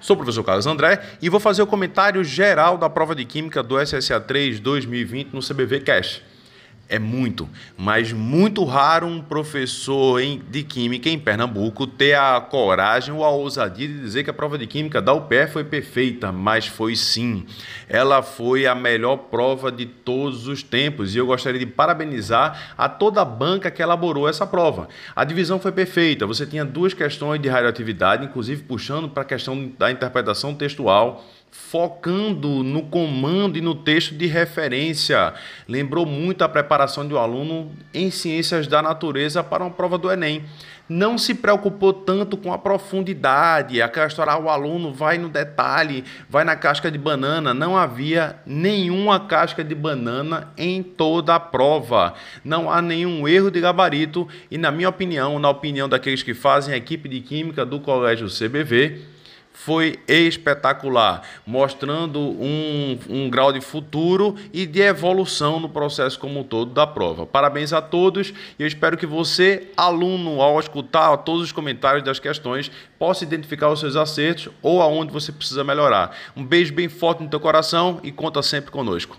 Sou o professor Carlos André e vou fazer o comentário geral da prova de Química do SSA 3 2020 no CBV Cash. É muito, mas muito raro um professor em, de Química em Pernambuco ter a coragem ou a ousadia de dizer que a prova de Química da UPE foi perfeita, mas foi sim. Ela foi a melhor prova de todos os tempos e eu gostaria de parabenizar a toda a banca que elaborou essa prova. A divisão foi perfeita, você tinha duas questões de radioatividade, inclusive puxando para a questão da interpretação textual focando no comando e no texto de referência. Lembrou muito a preparação de um aluno em ciências da natureza para uma prova do Enem. Não se preocupou tanto com a profundidade, aquela história, ah, o aluno vai no detalhe, vai na casca de banana. Não havia nenhuma casca de banana em toda a prova. Não há nenhum erro de gabarito e, na minha opinião, na opinião daqueles que fazem a equipe de química do Colégio CBV, foi espetacular, mostrando um, um grau de futuro e de evolução no processo como um todo da prova. Parabéns a todos e eu espero que você, aluno, ao escutar todos os comentários das questões, possa identificar os seus acertos ou aonde você precisa melhorar. Um beijo bem forte no teu coração e conta sempre conosco.